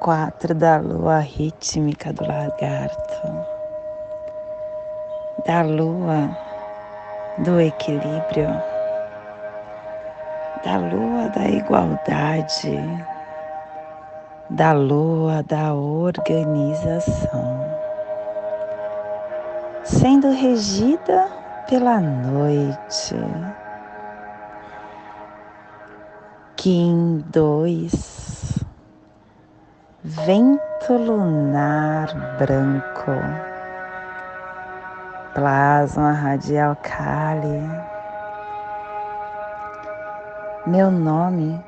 quatro da lua rítmica do lagarto, da lua do equilíbrio, da lua da igualdade, da lua da organização, sendo regida pela noite. Kim 2 vento lunar branco, plasma radial Kali. Meu nome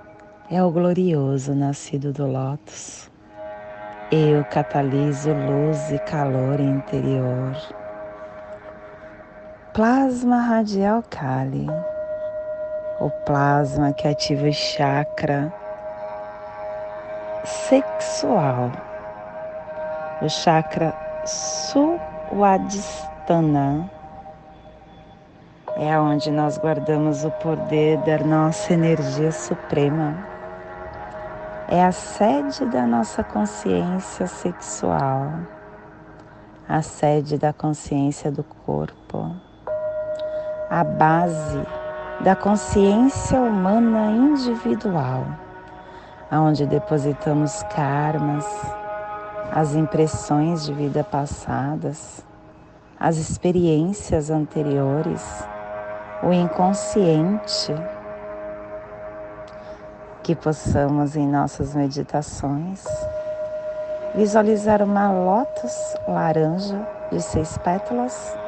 é o glorioso nascido do Lótus. Eu cataliso luz e calor interior. Plasma radial Kali, o plasma que ativa o chakra sexual, o chakra Suadhisthana. É onde nós guardamos o poder da nossa energia suprema. É a sede da nossa consciência sexual, a sede da consciência do corpo, a base da consciência humana individual aonde depositamos karmas, as impressões de vida passadas, as experiências anteriores, o inconsciente, que possamos em nossas meditações. Visualizar uma lótus laranja de seis pétalas,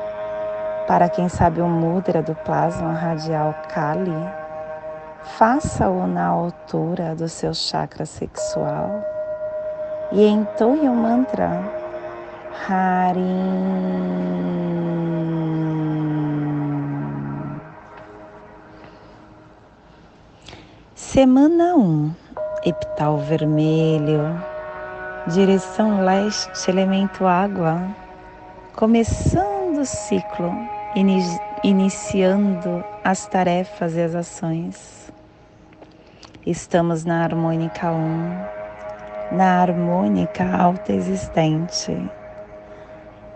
para quem sabe o mudra do plasma radial Kali Faça-o na altura do seu chakra sexual e entoie o mantra Harim. Semana 1, epital vermelho, direção leste, elemento água, começando o ciclo, iniciando as tarefas e as ações. Estamos na harmônica 1, na harmônica alta existente,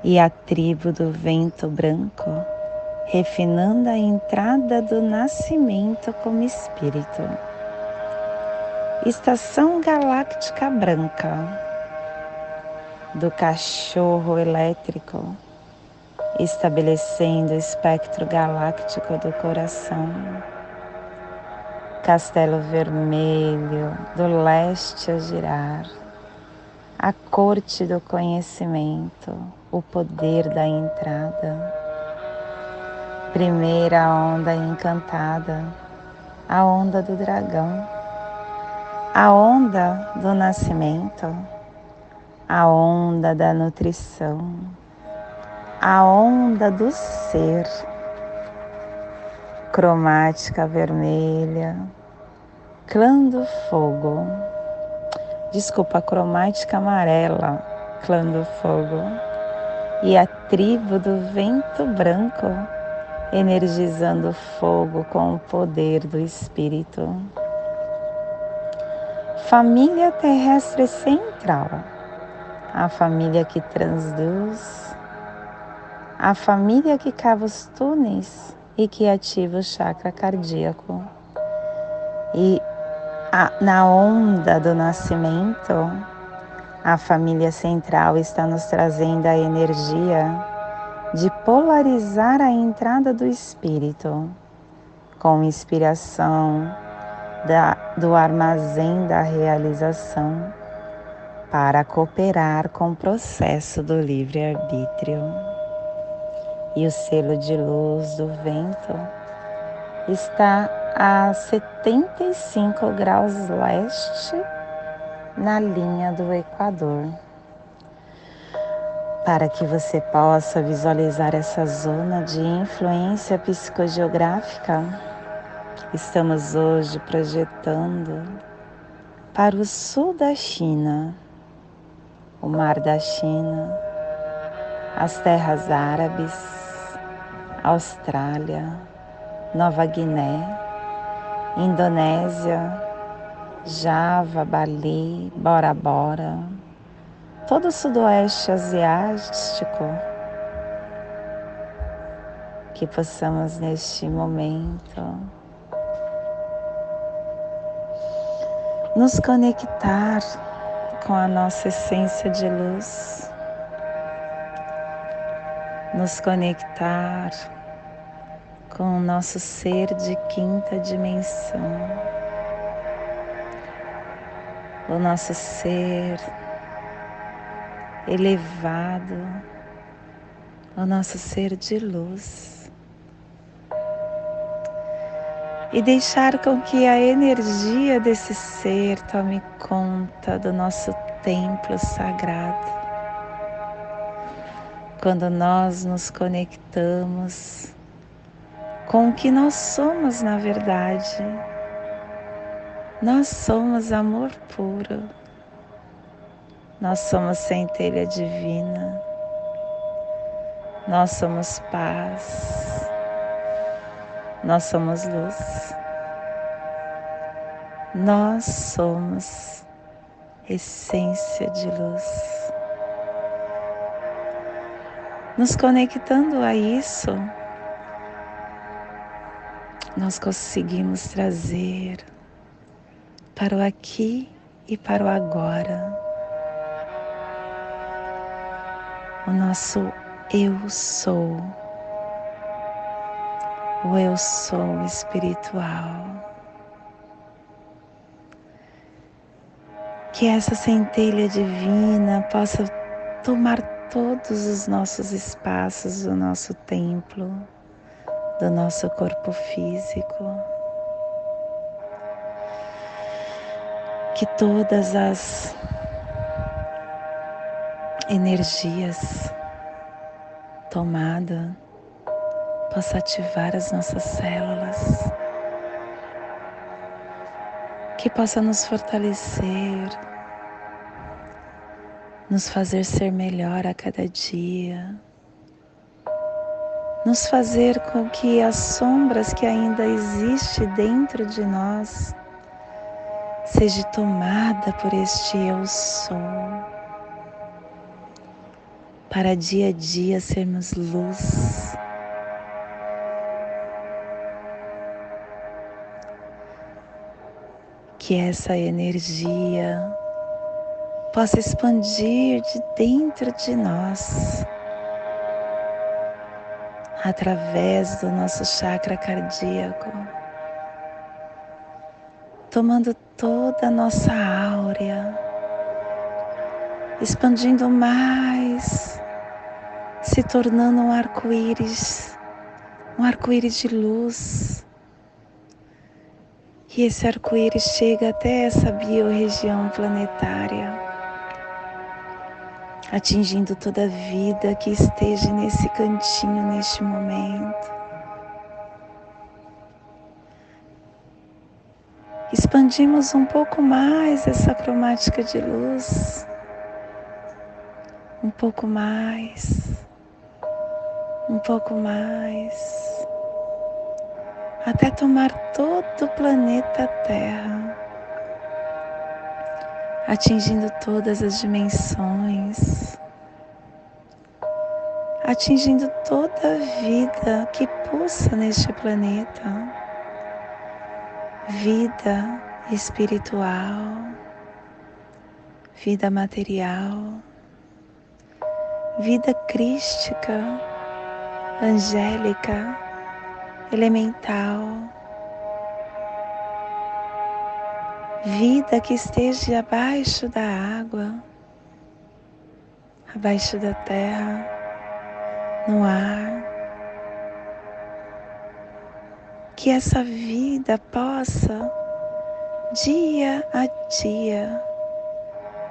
e a tribo do vento branco, refinando a entrada do nascimento como espírito. Estação galáctica branca, do cachorro elétrico, estabelecendo o espectro galáctico do coração castelo vermelho do leste a girar, a corte do conhecimento, o poder da entrada. Primeira onda encantada, a onda do dragão, a onda do nascimento, a onda da nutrição, a onda do ser cromática vermelha, clã do fogo, desculpa, cromática amarela, clã do fogo, e a tribo do vento branco, energizando o fogo com o poder do espírito. Família terrestre central, a família que transduz, a família que cava os túneis e que ativa o chakra cardíaco. E a, na onda do nascimento, a família central está nos trazendo a energia de polarizar a entrada do espírito com inspiração da, do armazém da realização para cooperar com o processo do livre-arbítrio. E o selo de luz do vento está a 75 graus leste na linha do Equador. para que você possa visualizar essa zona de influência psicogeográfica, estamos hoje projetando para o sul da China, o Mar da China, as terras árabes, Austrália, Nova Guiné, Indonésia, Java, Bali, Bora Bora, todo o sudoeste asiático, que possamos neste momento nos conectar com a nossa essência de luz, nos conectar com o nosso ser de quinta dimensão, o nosso ser elevado, o nosso ser de luz. E deixar com que a energia desse ser tome conta do nosso templo sagrado. Quando nós nos conectamos com o que nós somos na verdade, nós somos amor puro. Nós somos centelha divina. Nós somos paz. Nós somos luz. Nós somos essência de luz. Nos conectando a isso, nós conseguimos trazer para o aqui e para o agora o nosso eu sou, o eu sou espiritual. Que essa centelha divina possa tomar todos os nossos espaços do nosso templo, do nosso corpo físico. Que todas as energias tomada possa ativar as nossas células, que possa nos fortalecer, nos fazer ser melhor a cada dia, nos fazer com que as sombras que ainda existe dentro de nós seja tomada por este eu sou para dia a dia sermos luz. Que essa energia possa expandir de dentro de nós, através do nosso chakra cardíaco, tomando toda a nossa áurea expandindo mais, se tornando um arco-íris, um arco-íris de luz. E esse arco-íris chega até essa biorregião planetária, atingindo toda a vida que esteja nesse cantinho neste momento. Expandimos um pouco mais essa cromática de luz. Um pouco mais, um pouco mais, até tomar todo o planeta Terra, atingindo todas as dimensões, atingindo toda a vida que pulsa neste planeta, vida espiritual, vida material vida crística, angélica, elemental, vida que esteja abaixo da água, abaixo da terra, no ar. Que essa vida possa, dia a dia,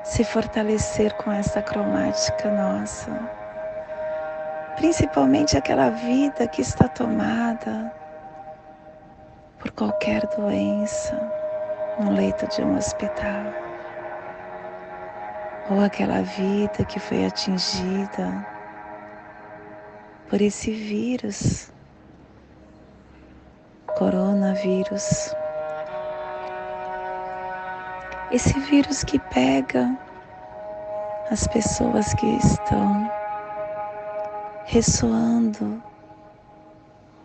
se fortalecer com essa cromática nossa, principalmente aquela vida que está tomada por qualquer doença no leito de um hospital, ou aquela vida que foi atingida por esse vírus, coronavírus. Esse vírus que pega as pessoas que estão ressoando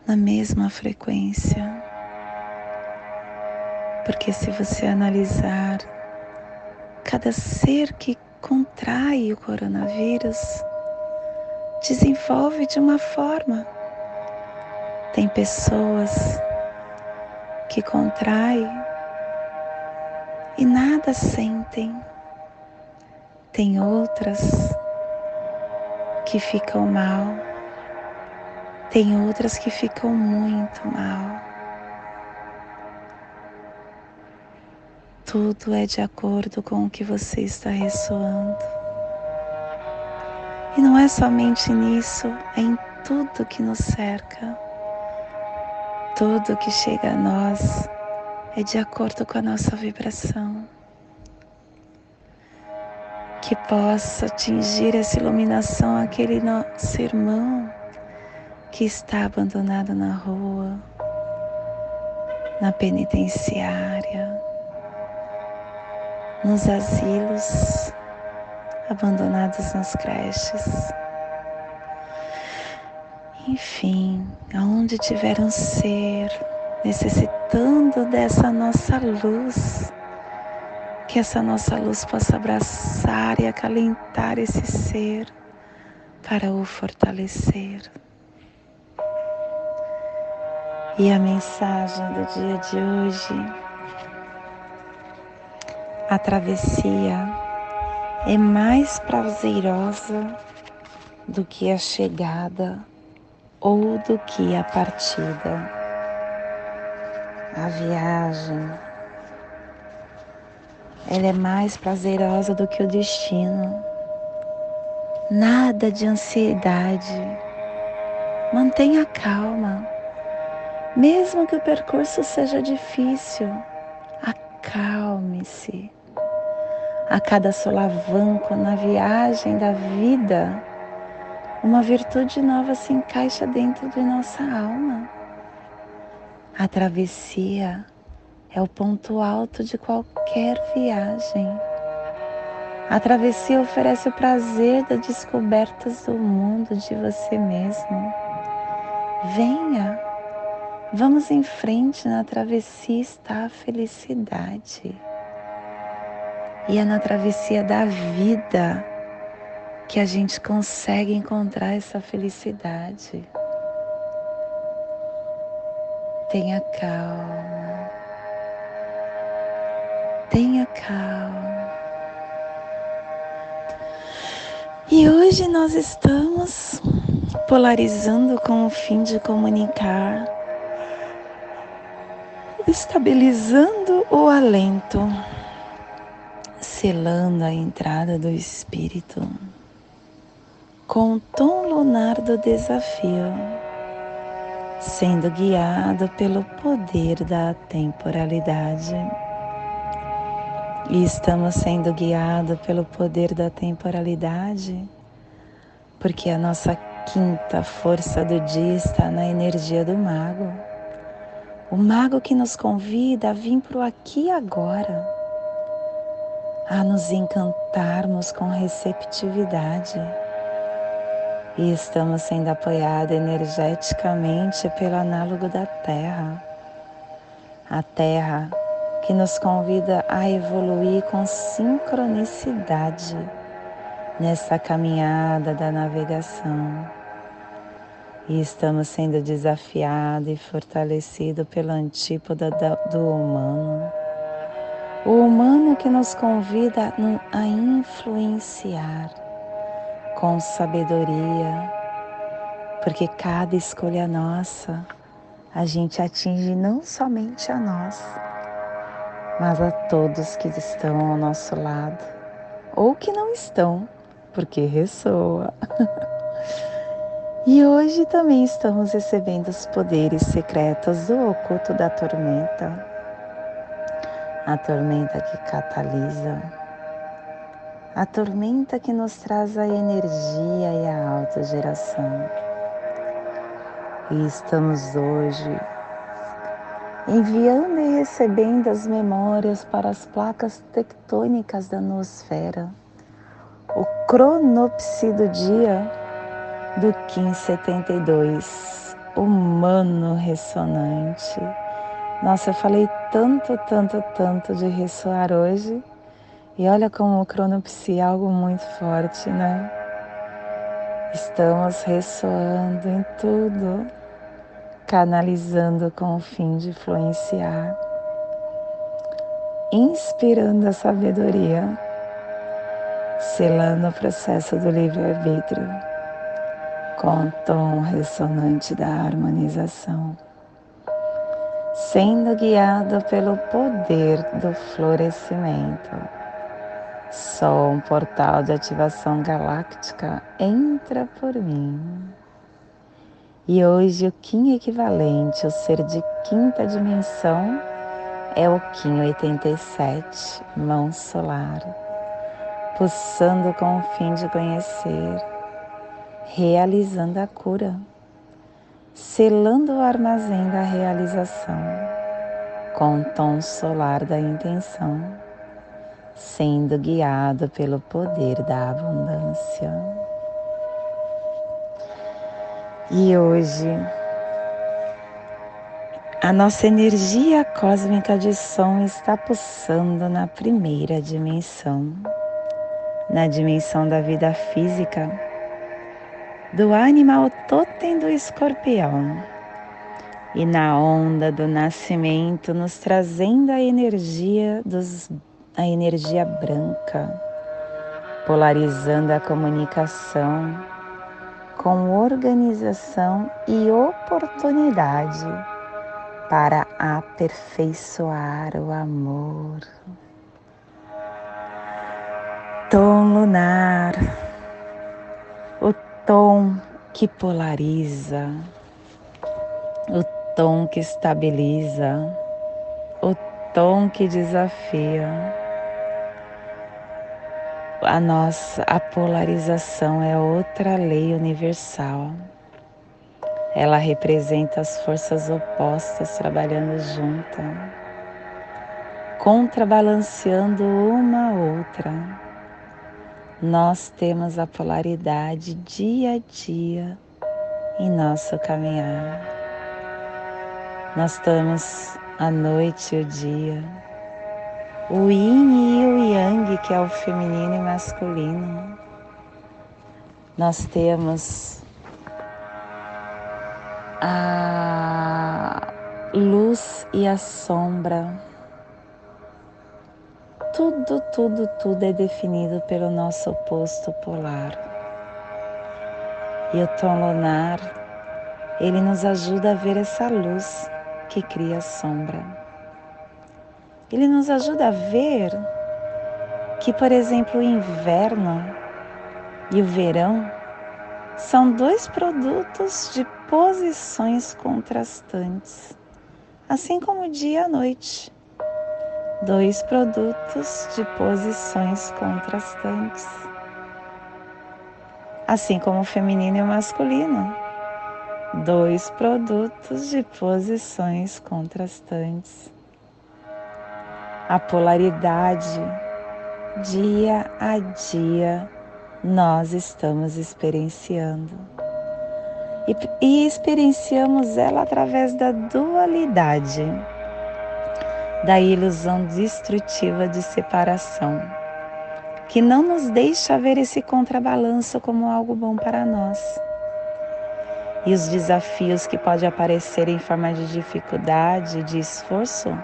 na mesma frequência. Porque se você analisar cada ser que contrai o coronavírus, desenvolve de uma forma. Tem pessoas que contraem e nada sentem. Tem outras que ficam mal. Tem outras que ficam muito mal. Tudo é de acordo com o que você está ressoando. E não é somente nisso, é em tudo que nos cerca. Tudo que chega a nós é de acordo com a nossa vibração. Que possa atingir essa iluminação aquele nosso irmão que está abandonado na rua, na penitenciária, nos asilos abandonados nas creches. Enfim, aonde tiver um ser necessitando dessa nossa luz, que essa nossa luz possa abraçar e acalentar esse ser para o fortalecer. E a mensagem do dia de hoje, a travessia é mais prazerosa do que a chegada ou do que a partida. A viagem ela é mais prazerosa do que o destino. Nada de ansiedade. Mantenha calma. Mesmo que o percurso seja difícil, acalme-se a cada solavanco na viagem da vida, uma virtude nova se encaixa dentro de nossa alma. A travessia é o ponto alto de qualquer viagem. A travessia oferece o prazer das descobertas do mundo de você mesmo. Venha, vamos em frente, na travessia está a felicidade. E é na travessia da vida que a gente consegue encontrar essa felicidade. Tenha calma. Tenha calma. E hoje nós estamos polarizando com o fim de comunicar, estabilizando o alento selando a entrada do Espírito com o tom lunar do desafio, sendo guiado pelo poder da temporalidade. E estamos sendo guiados pelo poder da temporalidade, porque a nossa quinta força do dia está na energia do mago. O mago que nos convida a vir para o aqui e agora a nos encantarmos com receptividade. E estamos sendo apoiados energeticamente pelo análogo da Terra. A Terra que nos convida a evoluir com sincronicidade nessa caminhada da navegação. E estamos sendo desafiados e fortalecidos pela antípoda do humano o humano que nos convida a influenciar com sabedoria, porque cada escolha nossa, a gente atinge não somente a nós, mas a todos que estão ao nosso lado ou que não estão, porque ressoa. E hoje também estamos recebendo os poderes secretos do oculto da tormenta, a tormenta que catalisa, a tormenta que nos traz a energia e a autogeração. E estamos hoje enviando e recebendo as memórias para as placas tectônicas da nosfera, o cronopse do dia do Kim 72, humano ressonante. Nossa, eu falei tanto, tanto, tanto de ressoar hoje. E olha como o cronopse é algo muito forte, né? Estamos ressoando em tudo canalizando com o fim de influenciar, inspirando a sabedoria, selando o processo do livre-arbítrio com o tom ressonante da harmonização, sendo guiado pelo poder do florescimento. Só um portal de ativação galáctica entra por mim. E hoje o Kim equivalente, o ser de quinta dimensão, é o Kim 87, mão solar, pulsando com o fim de conhecer, realizando a cura, selando o armazém da realização, com o tom solar da intenção, sendo guiado pelo poder da abundância. E hoje, a nossa energia cósmica de som está pulsando na primeira dimensão, na dimensão da vida física, do animal totem do escorpião e na onda do nascimento, nos trazendo a energia dos a energia branca, polarizando a comunicação com organização e oportunidade para aperfeiçoar o amor. Tom lunar, tom que polariza, o tom que estabiliza, o tom que desafia a nossa a polarização é outra lei universal. Ela representa as forças opostas trabalhando juntas, contrabalanceando uma a outra. Nós temos a polaridade dia a dia em nosso caminhar. Nós temos a noite e o dia o yin e o yang, que é o feminino e masculino. Nós temos a luz e a sombra. Tudo, tudo, tudo é definido pelo nosso oposto polar. E o tom lunar, ele nos ajuda a ver essa luz que cria sombra. Ele nos ajuda a ver que, por exemplo, o inverno e o verão são dois produtos de posições contrastantes, assim como o dia e a noite. Dois produtos de posições contrastantes, assim como o feminino e o masculino. Dois produtos de posições contrastantes a polaridade, dia a dia nós estamos experienciando. E, e experienciamos ela através da dualidade, da ilusão destrutiva de separação, que não nos deixa ver esse contrabalanço como algo bom para nós. E os desafios que podem aparecer em forma de dificuldade, de esforço,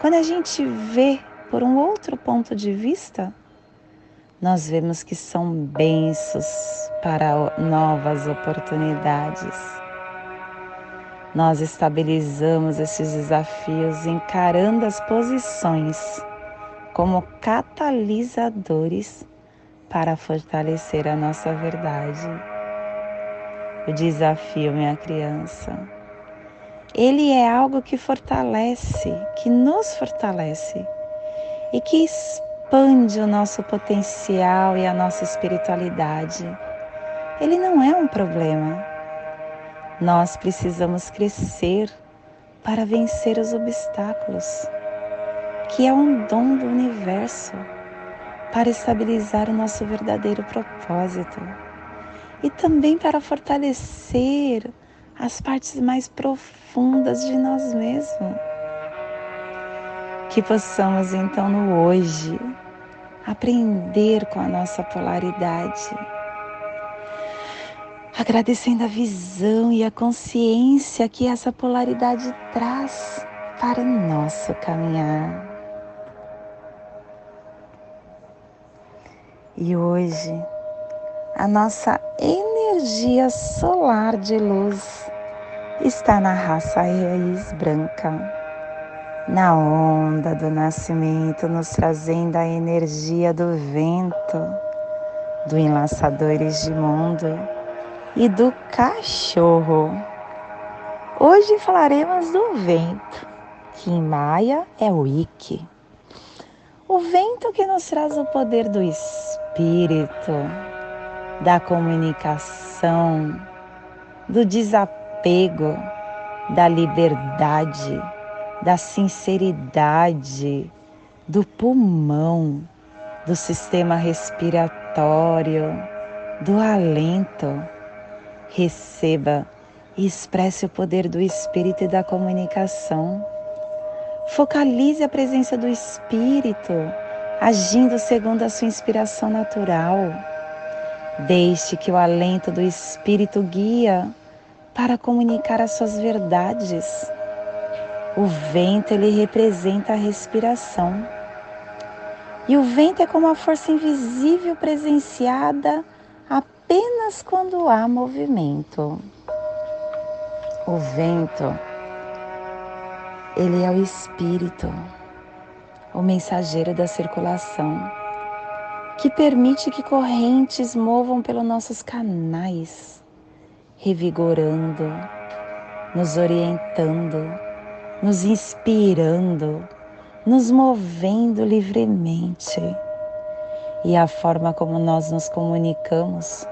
quando a gente vê por um outro ponto de vista, nós vemos que são bênçãos para novas oportunidades. Nós estabilizamos esses desafios encarando as posições como catalisadores para fortalecer a nossa verdade. o desafio, minha criança. Ele é algo que fortalece, que nos fortalece e que expande o nosso potencial e a nossa espiritualidade. Ele não é um problema. Nós precisamos crescer para vencer os obstáculos, que é um dom do universo para estabilizar o nosso verdadeiro propósito e também para fortalecer as partes mais profundas de nós mesmos. Que possamos então no hoje aprender com a nossa polaridade, agradecendo a visão e a consciência que essa polaridade traz para o nosso caminhar. E hoje, a nossa energia solar de luz está na raça raiz branca, na onda do nascimento, nos trazendo a energia do vento, do enlaçadores de mundo e do cachorro. Hoje falaremos do vento, que em maia é o Ike. O vento que nos traz o poder do espírito, da comunicação, do desapego, da liberdade, da sinceridade, do pulmão, do sistema respiratório, do alento. Receba e expresse o poder do espírito e da comunicação Focalize a presença do Espírito, agindo segundo a sua inspiração natural. Deixe que o alento do Espírito guia para comunicar as suas verdades. O vento ele representa a respiração. E o vento é como a força invisível presenciada apenas quando há movimento. O vento ele é o Espírito, o mensageiro da circulação, que permite que correntes movam pelos nossos canais, revigorando, nos orientando, nos inspirando, nos movendo livremente. E a forma como nós nos comunicamos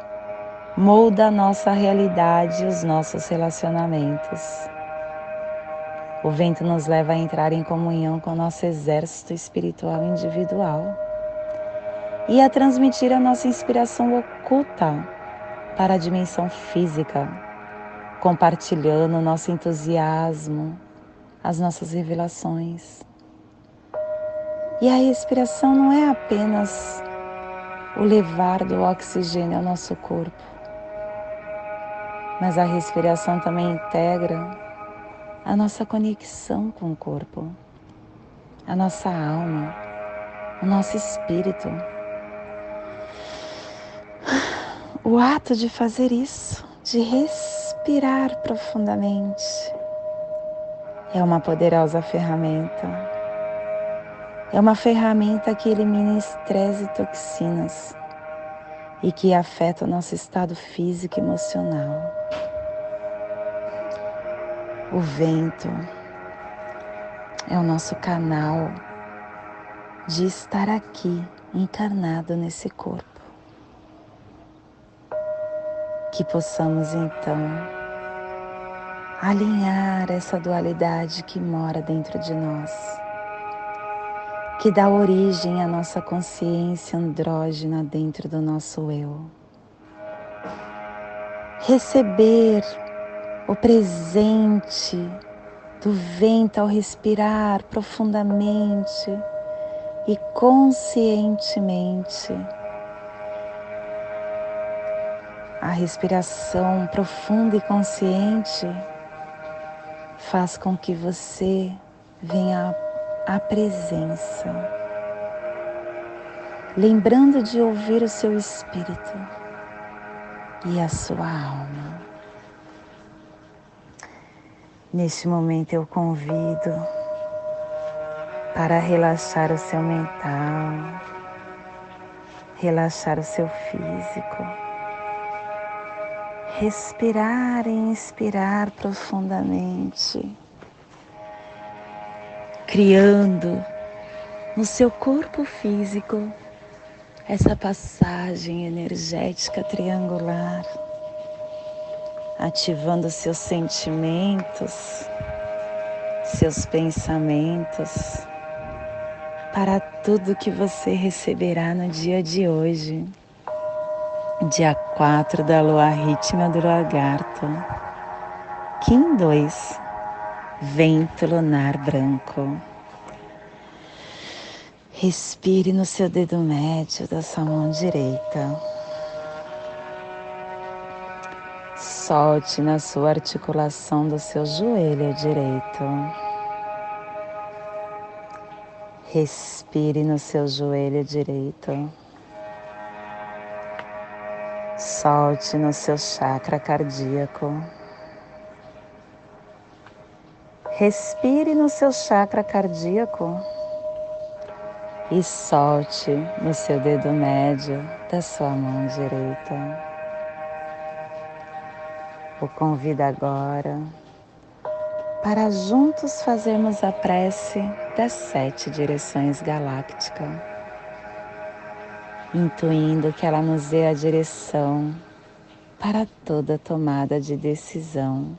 molda a nossa realidade e os nossos relacionamentos. O vento nos leva a entrar em comunhão com nosso exército espiritual individual e a transmitir a nossa inspiração oculta para a dimensão física, compartilhando nosso entusiasmo, as nossas revelações. E a respiração não é apenas o levar do oxigênio ao nosso corpo, mas a respiração também integra a nossa conexão com o corpo, a nossa alma, o nosso espírito. O ato de fazer isso, de respirar profundamente, é uma poderosa ferramenta. É uma ferramenta que elimina estresse e toxinas e que afeta o nosso estado físico e emocional. O vento é o nosso canal de estar aqui encarnado nesse corpo. Que possamos então alinhar essa dualidade que mora dentro de nós, que dá origem à nossa consciência andrógena dentro do nosso eu. Receber o presente do vento ao respirar profundamente e conscientemente. A respiração profunda e consciente faz com que você venha à presença, lembrando de ouvir o seu espírito e a sua alma. Neste momento eu convido para relaxar o seu mental, relaxar o seu físico, respirar e inspirar profundamente, criando no seu corpo físico essa passagem energética triangular, ativando seus sentimentos, seus pensamentos para tudo que você receberá no dia de hoje dia 4 da lua ritma do lagarto, Kim 2, vento lunar branco. Respire no seu dedo médio da sua mão direita. Solte na sua articulação do seu joelho direito. Respire no seu joelho direito. Solte no seu chakra cardíaco. Respire no seu chakra cardíaco e solte no seu dedo médio da sua mão direita. O convido agora para juntos fazermos a prece das sete direções galácticas intuindo que ela nos dê a direção para toda tomada de decisão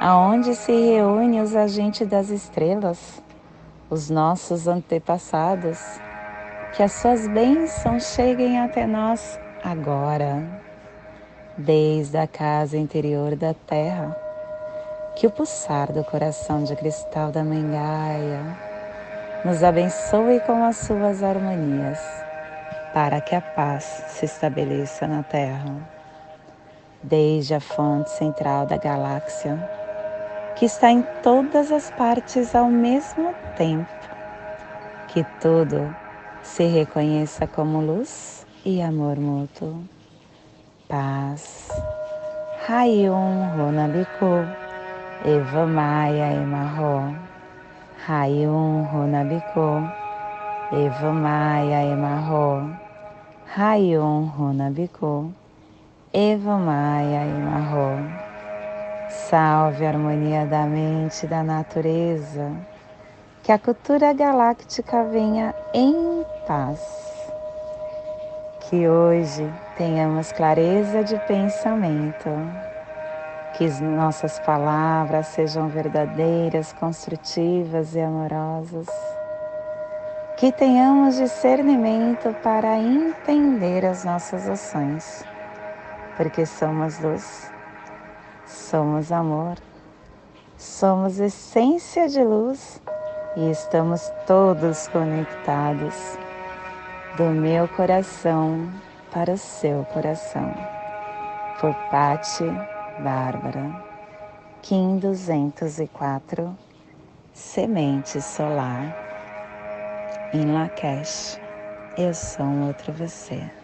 aonde se reúnem os agentes das estrelas, os nossos antepassados, que as suas bênçãos cheguem até nós agora, desde a casa interior da Terra, que o pulsar do coração de cristal da Mãe Gaia nos abençoe com as suas harmonias, para que a paz se estabeleça na Terra. Desde a fonte central da galáxia, que está em todas as partes ao mesmo tempo, que tudo se reconheça como luz e amor mútuo. Paz. Rayon Ronabiku, Eva Maia Emarro. Rayun Runabiko, Eva Maia Emarro, Rayun Runabiko, Eva Maia Emarro. Salve a harmonia da mente e da natureza, que a cultura galáctica venha em paz. Que hoje tenhamos clareza de pensamento que nossas palavras sejam verdadeiras, construtivas e amorosas. Que tenhamos discernimento para entender as nossas ações, porque somos luz, somos amor, somos essência de luz. E estamos todos conectados. Do meu coração para o seu coração. Por Pati Bárbara, Kim 204, Semente Solar, em Lakesh, eu sou um outro você.